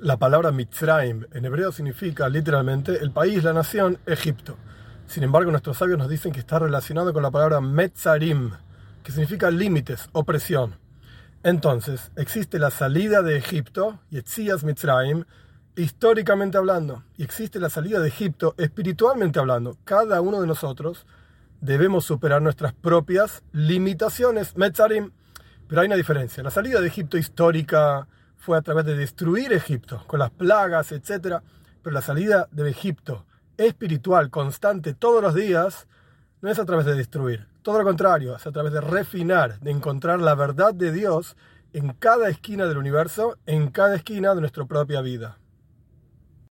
La palabra Mitzrayim en hebreo significa literalmente el país, la nación, Egipto. Sin embargo, nuestros sabios nos dicen que está relacionado con la palabra Metzarim, que significa límites, opresión. Entonces, existe la salida de Egipto, Yetzias Mitzrayim, históricamente hablando, y existe la salida de Egipto espiritualmente hablando. Cada uno de nosotros debemos superar nuestras propias limitaciones, Metzarim. Pero hay una diferencia. La salida de Egipto histórica fue a través de destruir Egipto, con las plagas, etc. Pero la salida de Egipto espiritual, constante, todos los días, no es a través de destruir. Todo lo contrario, es a través de refinar, de encontrar la verdad de Dios en cada esquina del universo, en cada esquina de nuestra propia vida.